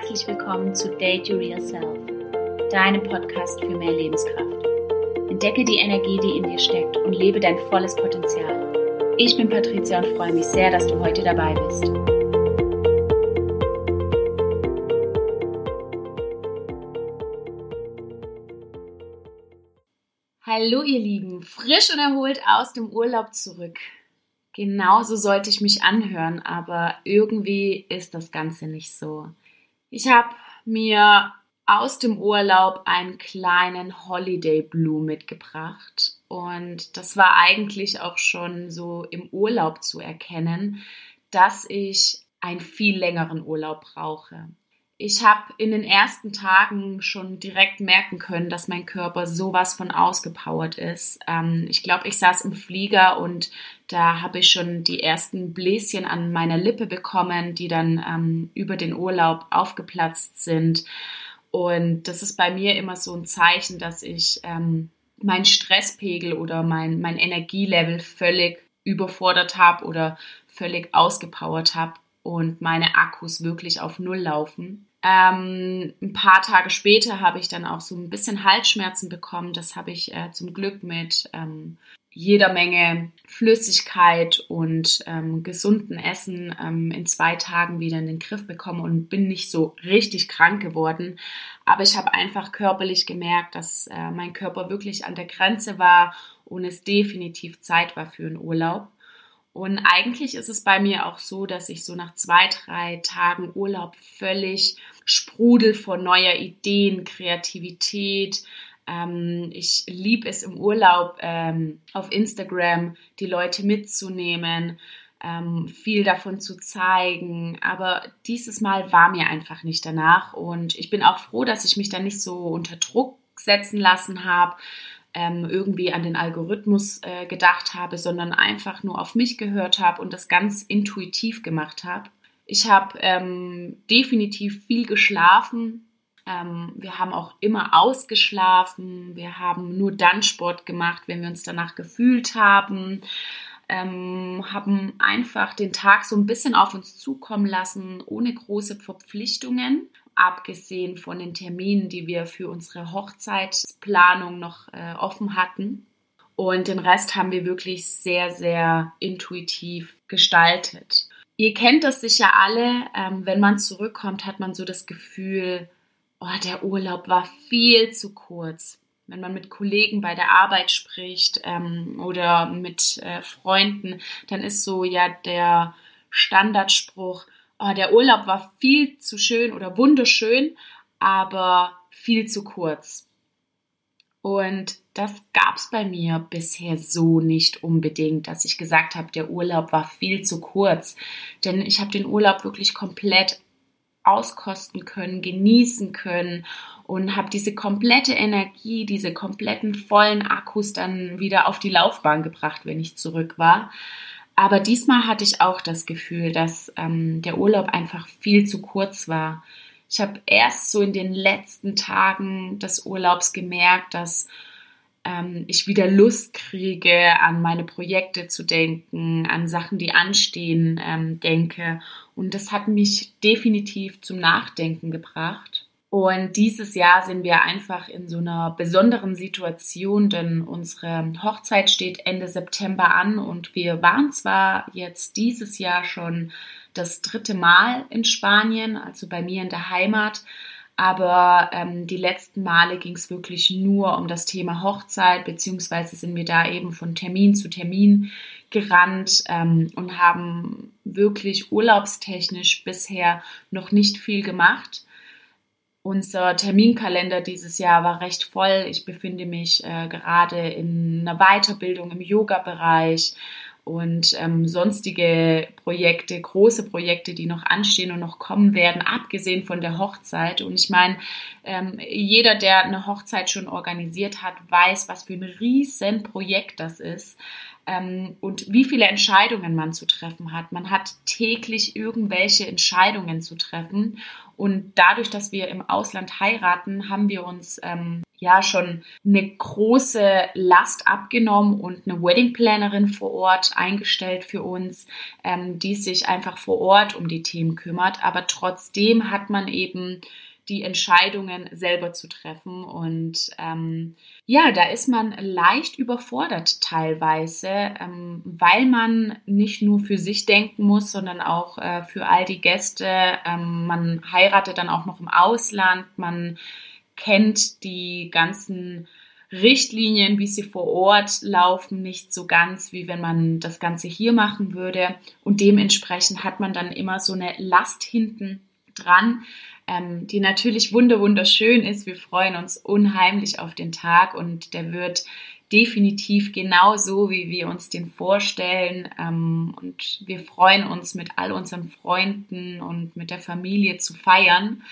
herzlich willkommen zu Date Your Real Self, deinem Podcast für mehr Lebenskraft. Entdecke die Energie, die in dir steckt und lebe dein volles Potenzial. Ich bin Patricia und freue mich sehr, dass du heute dabei bist. Hallo ihr Lieben, frisch und erholt aus dem Urlaub zurück. Genauso sollte ich mich anhören, aber irgendwie ist das Ganze nicht so. Ich habe mir aus dem Urlaub einen kleinen Holiday Blue mitgebracht und das war eigentlich auch schon so im Urlaub zu erkennen, dass ich einen viel längeren Urlaub brauche. Ich habe in den ersten Tagen schon direkt merken können, dass mein Körper sowas von ausgepowert ist. Ähm, ich glaube, ich saß im Flieger und da habe ich schon die ersten Bläschen an meiner Lippe bekommen, die dann ähm, über den Urlaub aufgeplatzt sind. Und das ist bei mir immer so ein Zeichen, dass ich ähm, mein Stresspegel oder mein, mein Energielevel völlig überfordert habe oder völlig ausgepowert habe und meine Akkus wirklich auf Null laufen. Ähm, ein paar Tage später habe ich dann auch so ein bisschen Halsschmerzen bekommen. Das habe ich äh, zum Glück mit ähm, jeder Menge Flüssigkeit und ähm, gesunden Essen ähm, in zwei Tagen wieder in den Griff bekommen und bin nicht so richtig krank geworden. Aber ich habe einfach körperlich gemerkt, dass äh, mein Körper wirklich an der Grenze war und es definitiv Zeit war für einen Urlaub. Und eigentlich ist es bei mir auch so, dass ich so nach zwei, drei Tagen Urlaub völlig sprudel vor neuer Ideen, Kreativität. Ähm, ich liebe es im Urlaub ähm, auf Instagram, die Leute mitzunehmen, ähm, viel davon zu zeigen. Aber dieses Mal war mir einfach nicht danach. Und ich bin auch froh, dass ich mich da nicht so unter Druck setzen lassen habe, ähm, irgendwie an den Algorithmus äh, gedacht habe, sondern einfach nur auf mich gehört habe und das ganz intuitiv gemacht habe. Ich habe ähm, definitiv viel geschlafen. Ähm, wir haben auch immer ausgeschlafen. Wir haben nur dann Sport gemacht, wenn wir uns danach gefühlt haben. Ähm, haben einfach den Tag so ein bisschen auf uns zukommen lassen, ohne große Verpflichtungen abgesehen von den Terminen, die wir für unsere Hochzeitsplanung noch äh, offen hatten. Und den Rest haben wir wirklich sehr, sehr intuitiv gestaltet. Ihr kennt das sicher alle. Ähm, wenn man zurückkommt, hat man so das Gefühl, oh, der Urlaub war viel zu kurz. Wenn man mit Kollegen bei der Arbeit spricht ähm, oder mit äh, Freunden, dann ist so ja der Standardspruch, oh, der Urlaub war viel zu schön oder wunderschön, aber viel zu kurz. Und das gab es bei mir bisher so nicht unbedingt, dass ich gesagt habe, der Urlaub war viel zu kurz. Denn ich habe den Urlaub wirklich komplett auskosten können, genießen können und habe diese komplette Energie, diese kompletten vollen Akkus dann wieder auf die Laufbahn gebracht, wenn ich zurück war. Aber diesmal hatte ich auch das Gefühl, dass ähm, der Urlaub einfach viel zu kurz war. Ich habe erst so in den letzten Tagen des Urlaubs gemerkt, dass ähm, ich wieder Lust kriege, an meine Projekte zu denken, an Sachen, die anstehen, ähm, denke. Und das hat mich definitiv zum Nachdenken gebracht. Und dieses Jahr sind wir einfach in so einer besonderen Situation, denn unsere Hochzeit steht Ende September an und wir waren zwar jetzt dieses Jahr schon das dritte Mal in Spanien, also bei mir in der Heimat, aber ähm, die letzten Male ging es wirklich nur um das Thema Hochzeit, beziehungsweise sind wir da eben von Termin zu Termin gerannt ähm, und haben wirklich urlaubstechnisch bisher noch nicht viel gemacht. Unser Terminkalender dieses Jahr war recht voll. Ich befinde mich äh, gerade in einer Weiterbildung im Yoga-Bereich und ähm, sonstige Projekte, große Projekte, die noch anstehen und noch kommen werden, abgesehen von der Hochzeit. Und ich meine, ähm, jeder, der eine Hochzeit schon organisiert hat, weiß, was für ein riesen Projekt das ist ähm, und wie viele Entscheidungen man zu treffen hat. Man hat täglich irgendwelche Entscheidungen zu treffen und dadurch, dass wir im Ausland heiraten, haben wir uns ähm, ja schon eine große Last abgenommen und eine Wedding Plannerin vor Ort eingestellt für uns, ähm, die sich einfach vor Ort um die Themen kümmert. Aber trotzdem hat man eben die Entscheidungen selber zu treffen. Und ähm, ja, da ist man leicht überfordert teilweise, ähm, weil man nicht nur für sich denken muss, sondern auch äh, für all die Gäste. Ähm, man heiratet dann auch noch im Ausland, man kennt die ganzen Richtlinien, wie sie vor Ort laufen, nicht so ganz, wie wenn man das Ganze hier machen würde. Und dementsprechend hat man dann immer so eine Last hinten dran, ähm, die natürlich wunderschön ist. Wir freuen uns unheimlich auf den Tag und der wird definitiv genauso, wie wir uns den vorstellen. Ähm, und wir freuen uns mit all unseren Freunden und mit der Familie zu feiern.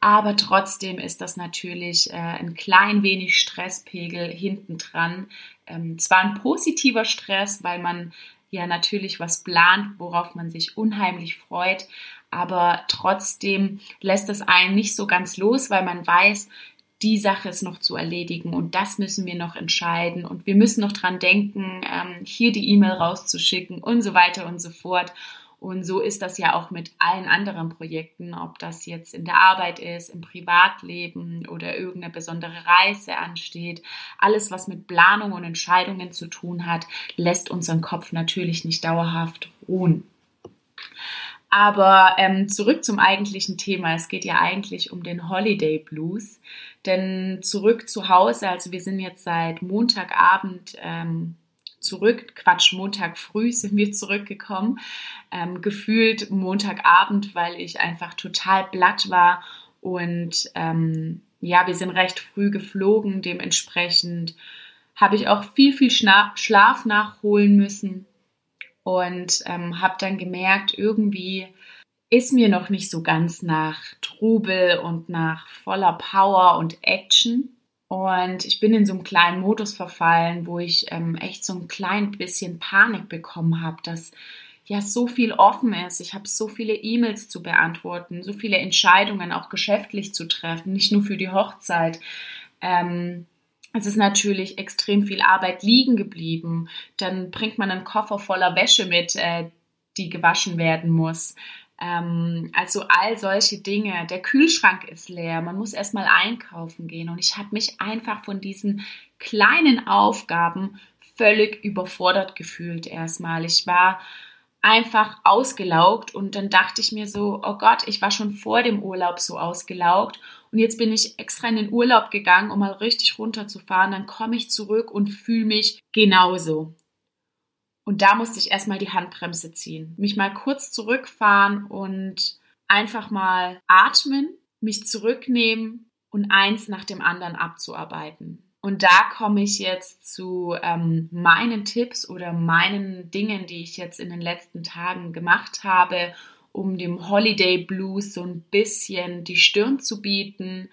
Aber trotzdem ist das natürlich äh, ein klein wenig Stresspegel hintendran. Ähm, zwar ein positiver Stress, weil man ja natürlich was plant, worauf man sich unheimlich freut, aber trotzdem lässt es einen nicht so ganz los, weil man weiß, die Sache ist noch zu erledigen und das müssen wir noch entscheiden und wir müssen noch dran denken, ähm, hier die E-Mail rauszuschicken und so weiter und so fort. Und so ist das ja auch mit allen anderen Projekten, ob das jetzt in der Arbeit ist, im Privatleben oder irgendeine besondere Reise ansteht. Alles, was mit Planung und Entscheidungen zu tun hat, lässt unseren Kopf natürlich nicht dauerhaft ruhen. Aber ähm, zurück zum eigentlichen Thema. Es geht ja eigentlich um den Holiday Blues. Denn zurück zu Hause, also wir sind jetzt seit Montagabend ähm, zurück, Quatsch, Montag früh sind wir zurückgekommen, ähm, gefühlt Montagabend, weil ich einfach total blatt war und ähm, ja, wir sind recht früh geflogen, dementsprechend habe ich auch viel, viel Schlaf nachholen müssen und ähm, habe dann gemerkt, irgendwie ist mir noch nicht so ganz nach Trubel und nach voller Power und Action. Und ich bin in so einem kleinen Modus verfallen, wo ich ähm, echt so ein klein bisschen Panik bekommen habe, dass ja so viel offen ist. Ich habe so viele E-Mails zu beantworten, so viele Entscheidungen auch geschäftlich zu treffen, nicht nur für die Hochzeit. Ähm, es ist natürlich extrem viel Arbeit liegen geblieben. Dann bringt man einen Koffer voller Wäsche mit, äh, die gewaschen werden muss. Ähm, also all solche Dinge. Der Kühlschrank ist leer. Man muss erstmal einkaufen gehen. Und ich habe mich einfach von diesen kleinen Aufgaben völlig überfordert gefühlt erstmal. Ich war einfach ausgelaugt und dann dachte ich mir so, oh Gott, ich war schon vor dem Urlaub so ausgelaugt und jetzt bin ich extra in den Urlaub gegangen, um mal richtig runterzufahren. Dann komme ich zurück und fühle mich genauso. Und da musste ich erstmal die Handbremse ziehen, mich mal kurz zurückfahren und einfach mal atmen, mich zurücknehmen und eins nach dem anderen abzuarbeiten. Und da komme ich jetzt zu ähm, meinen Tipps oder meinen Dingen, die ich jetzt in den letzten Tagen gemacht habe, um dem Holiday Blues so ein bisschen die Stirn zu bieten.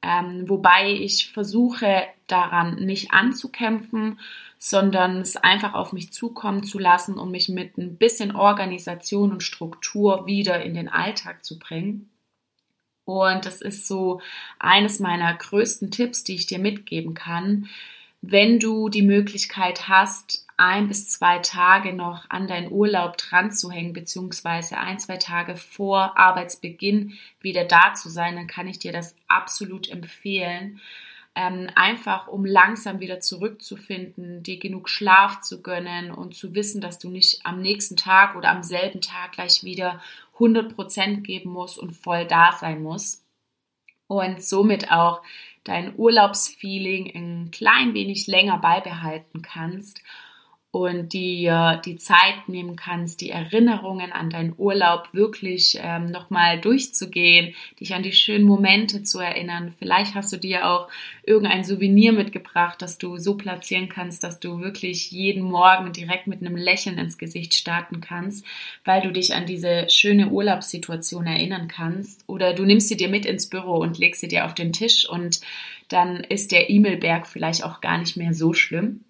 Ähm, wobei ich versuche daran nicht anzukämpfen, sondern es einfach auf mich zukommen zu lassen, um mich mit ein bisschen Organisation und Struktur wieder in den Alltag zu bringen. Und das ist so eines meiner größten Tipps, die ich dir mitgeben kann. Wenn du die Möglichkeit hast, ein bis zwei Tage noch an deinen Urlaub dran zu hängen, beziehungsweise ein, zwei Tage vor Arbeitsbeginn wieder da zu sein, dann kann ich dir das absolut empfehlen ähm, einfach um langsam wieder zurückzufinden, dir genug Schlaf zu gönnen und zu wissen, dass du nicht am nächsten Tag oder am selben Tag gleich wieder 100 Prozent geben musst und voll da sein musst. Und somit auch dein Urlaubsfeeling ein klein wenig länger beibehalten kannst und dir die Zeit nehmen kannst, die Erinnerungen an deinen Urlaub wirklich ähm, nochmal durchzugehen, dich an die schönen Momente zu erinnern. Vielleicht hast du dir auch irgendein Souvenir mitgebracht, das du so platzieren kannst, dass du wirklich jeden Morgen direkt mit einem Lächeln ins Gesicht starten kannst, weil du dich an diese schöne Urlaubssituation erinnern kannst. Oder du nimmst sie dir mit ins Büro und legst sie dir auf den Tisch und dann ist der E-Mail-Berg vielleicht auch gar nicht mehr so schlimm.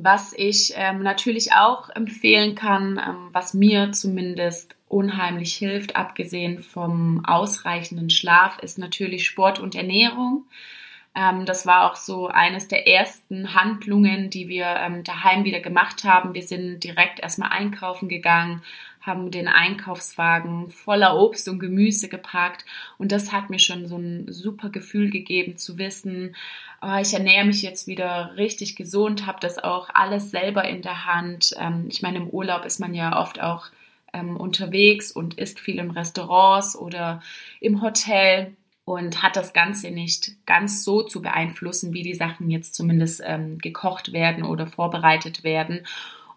Was ich ähm, natürlich auch empfehlen kann, ähm, was mir zumindest unheimlich hilft, abgesehen vom ausreichenden Schlaf, ist natürlich Sport und Ernährung. Ähm, das war auch so eines der ersten Handlungen, die wir ähm, daheim wieder gemacht haben. Wir sind direkt erstmal einkaufen gegangen, haben den Einkaufswagen voller Obst und Gemüse gepackt und das hat mir schon so ein super Gefühl gegeben zu wissen, oh, ich ernähre mich jetzt wieder richtig gesund, habe das auch alles selber in der Hand. Ähm, ich meine, im Urlaub ist man ja oft auch ähm, unterwegs und isst viel in Restaurants oder im Hotel und hat das Ganze nicht ganz so zu beeinflussen, wie die Sachen jetzt zumindest ähm, gekocht werden oder vorbereitet werden.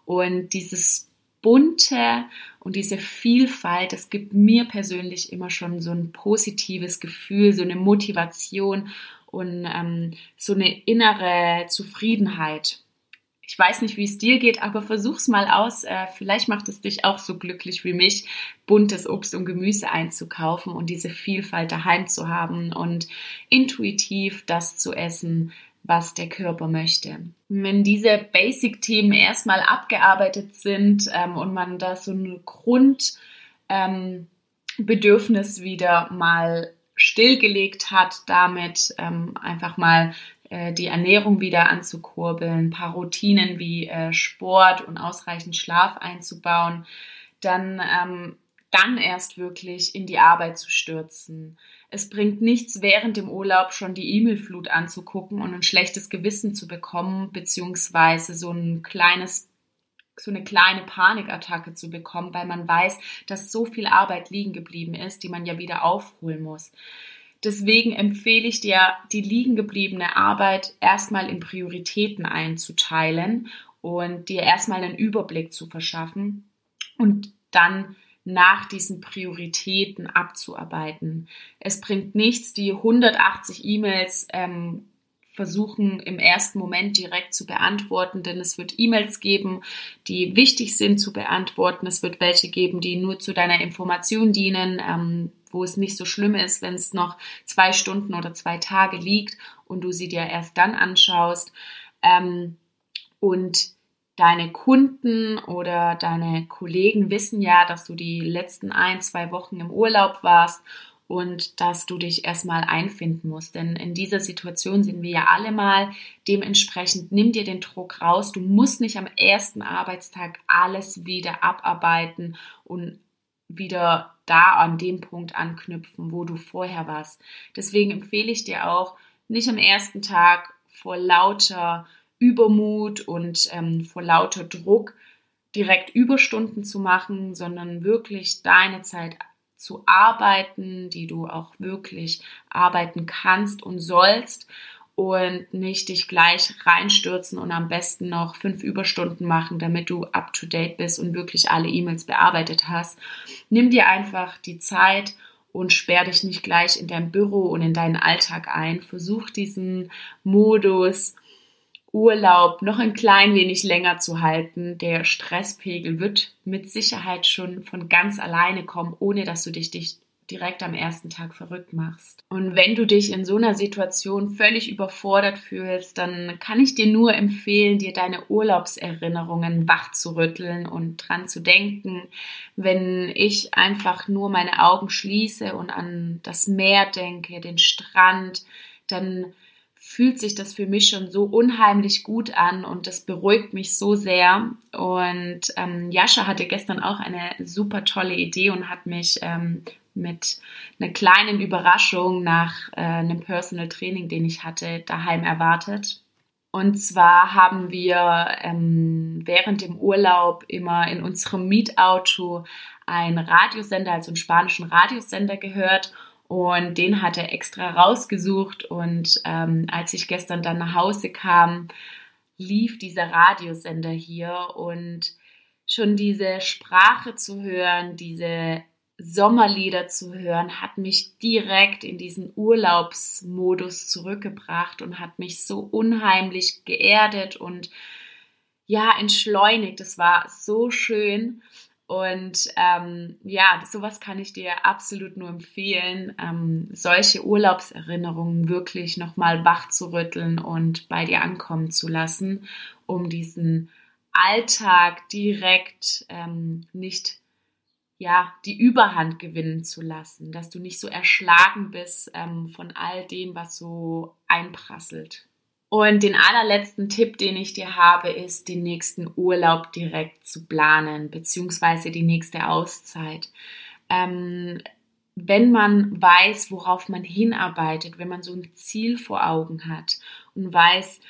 Und dieses bunte und diese Vielfalt, das gibt mir persönlich immer schon so ein positives Gefühl, so eine Motivation und ähm, so eine innere Zufriedenheit. Ich weiß nicht, wie es dir geht, aber versuch's mal aus. Äh, vielleicht macht es dich auch so glücklich wie mich, buntes Obst und Gemüse einzukaufen und diese Vielfalt daheim zu haben und intuitiv das zu essen, was der Körper möchte. Wenn diese Basic-Themen erstmal abgearbeitet sind ähm, und man da so ein Grundbedürfnis ähm, wieder mal stillgelegt hat, damit ähm, einfach mal äh, die Ernährung wieder anzukurbeln, ein paar Routinen wie äh, Sport und ausreichend Schlaf einzubauen, dann, ähm, dann erst wirklich in die Arbeit zu stürzen. Es bringt nichts, während dem Urlaub schon die E-Mail-Flut anzugucken und ein schlechtes Gewissen zu bekommen, beziehungsweise so ein kleines so eine kleine Panikattacke zu bekommen, weil man weiß, dass so viel Arbeit liegen geblieben ist, die man ja wieder aufholen muss. Deswegen empfehle ich dir, die liegen gebliebene Arbeit erstmal in Prioritäten einzuteilen und dir erstmal einen Überblick zu verschaffen und dann nach diesen Prioritäten abzuarbeiten. Es bringt nichts, die 180 E-Mails ähm, versuchen im ersten Moment direkt zu beantworten, denn es wird E-Mails geben, die wichtig sind zu beantworten. Es wird welche geben, die nur zu deiner Information dienen, ähm, wo es nicht so schlimm ist, wenn es noch zwei Stunden oder zwei Tage liegt und du sie dir erst dann anschaust. Ähm, und deine Kunden oder deine Kollegen wissen ja, dass du die letzten ein, zwei Wochen im Urlaub warst und dass du dich erstmal einfinden musst. Denn in dieser Situation sind wir ja alle mal. Dementsprechend nimm dir den Druck raus. Du musst nicht am ersten Arbeitstag alles wieder abarbeiten und wieder da an dem Punkt anknüpfen, wo du vorher warst. Deswegen empfehle ich dir auch, nicht am ersten Tag vor lauter Übermut und ähm, vor lauter Druck direkt Überstunden zu machen, sondern wirklich deine Zeit zu arbeiten, die du auch wirklich arbeiten kannst und sollst und nicht dich gleich reinstürzen und am besten noch fünf Überstunden machen, damit du up to date bist und wirklich alle E-Mails bearbeitet hast. Nimm dir einfach die Zeit und sperr dich nicht gleich in dein Büro und in deinen Alltag ein. Versuch diesen Modus Urlaub noch ein klein wenig länger zu halten. Der Stresspegel wird mit Sicherheit schon von ganz alleine kommen, ohne dass du dich, dich direkt am ersten Tag verrückt machst. Und wenn du dich in so einer Situation völlig überfordert fühlst, dann kann ich dir nur empfehlen, dir deine Urlaubserinnerungen wach zu rütteln und dran zu denken. Wenn ich einfach nur meine Augen schließe und an das Meer denke, den Strand, dann fühlt sich das für mich schon so unheimlich gut an und das beruhigt mich so sehr. Und ähm, Jascha hatte gestern auch eine super tolle Idee und hat mich ähm, mit einer kleinen Überraschung nach äh, einem Personal Training, den ich hatte, daheim erwartet. Und zwar haben wir ähm, während dem Urlaub immer in unserem Mietauto einen Radiosender, also einen spanischen Radiosender gehört und den hat er extra rausgesucht. Und ähm, als ich gestern dann nach Hause kam, lief dieser Radiosender hier und schon diese Sprache zu hören, diese Sommerlieder zu hören, hat mich direkt in diesen Urlaubsmodus zurückgebracht und hat mich so unheimlich geerdet und ja, entschleunigt. Es war so schön. Und ähm, ja, sowas kann ich dir absolut nur empfehlen, ähm, solche Urlaubserinnerungen wirklich nochmal wach zu rütteln und bei dir ankommen zu lassen, um diesen Alltag direkt ähm, nicht ja, die Überhand gewinnen zu lassen, dass du nicht so erschlagen bist ähm, von all dem, was so einprasselt. Und den allerletzten Tipp, den ich dir habe, ist, den nächsten Urlaub direkt zu planen, beziehungsweise die nächste Auszeit. Ähm, wenn man weiß, worauf man hinarbeitet, wenn man so ein Ziel vor Augen hat und weiß,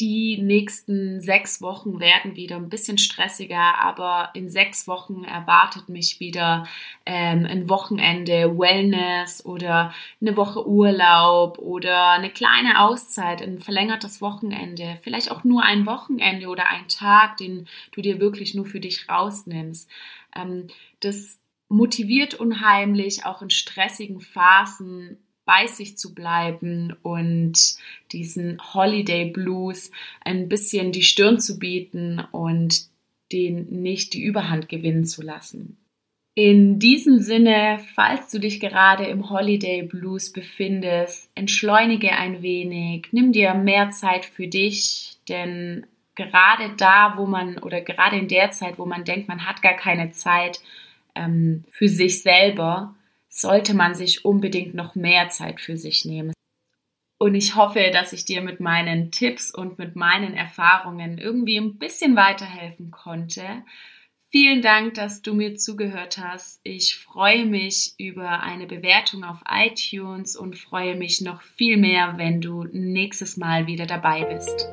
die nächsten sechs Wochen werden wieder ein bisschen stressiger, aber in sechs Wochen erwartet mich wieder ähm, ein Wochenende Wellness oder eine Woche Urlaub oder eine kleine Auszeit, ein verlängertes Wochenende, vielleicht auch nur ein Wochenende oder ein Tag, den du dir wirklich nur für dich rausnimmst. Ähm, das motiviert unheimlich, auch in stressigen Phasen bei sich zu bleiben und diesen Holiday Blues ein bisschen die Stirn zu bieten und den nicht die Überhand gewinnen zu lassen. In diesem Sinne, falls du dich gerade im Holiday Blues befindest, entschleunige ein wenig, nimm dir mehr Zeit für dich, denn gerade da, wo man oder gerade in der Zeit, wo man denkt, man hat gar keine Zeit ähm, für sich selber, sollte man sich unbedingt noch mehr Zeit für sich nehmen. Und ich hoffe, dass ich dir mit meinen Tipps und mit meinen Erfahrungen irgendwie ein bisschen weiterhelfen konnte. Vielen Dank, dass du mir zugehört hast. Ich freue mich über eine Bewertung auf iTunes und freue mich noch viel mehr, wenn du nächstes Mal wieder dabei bist.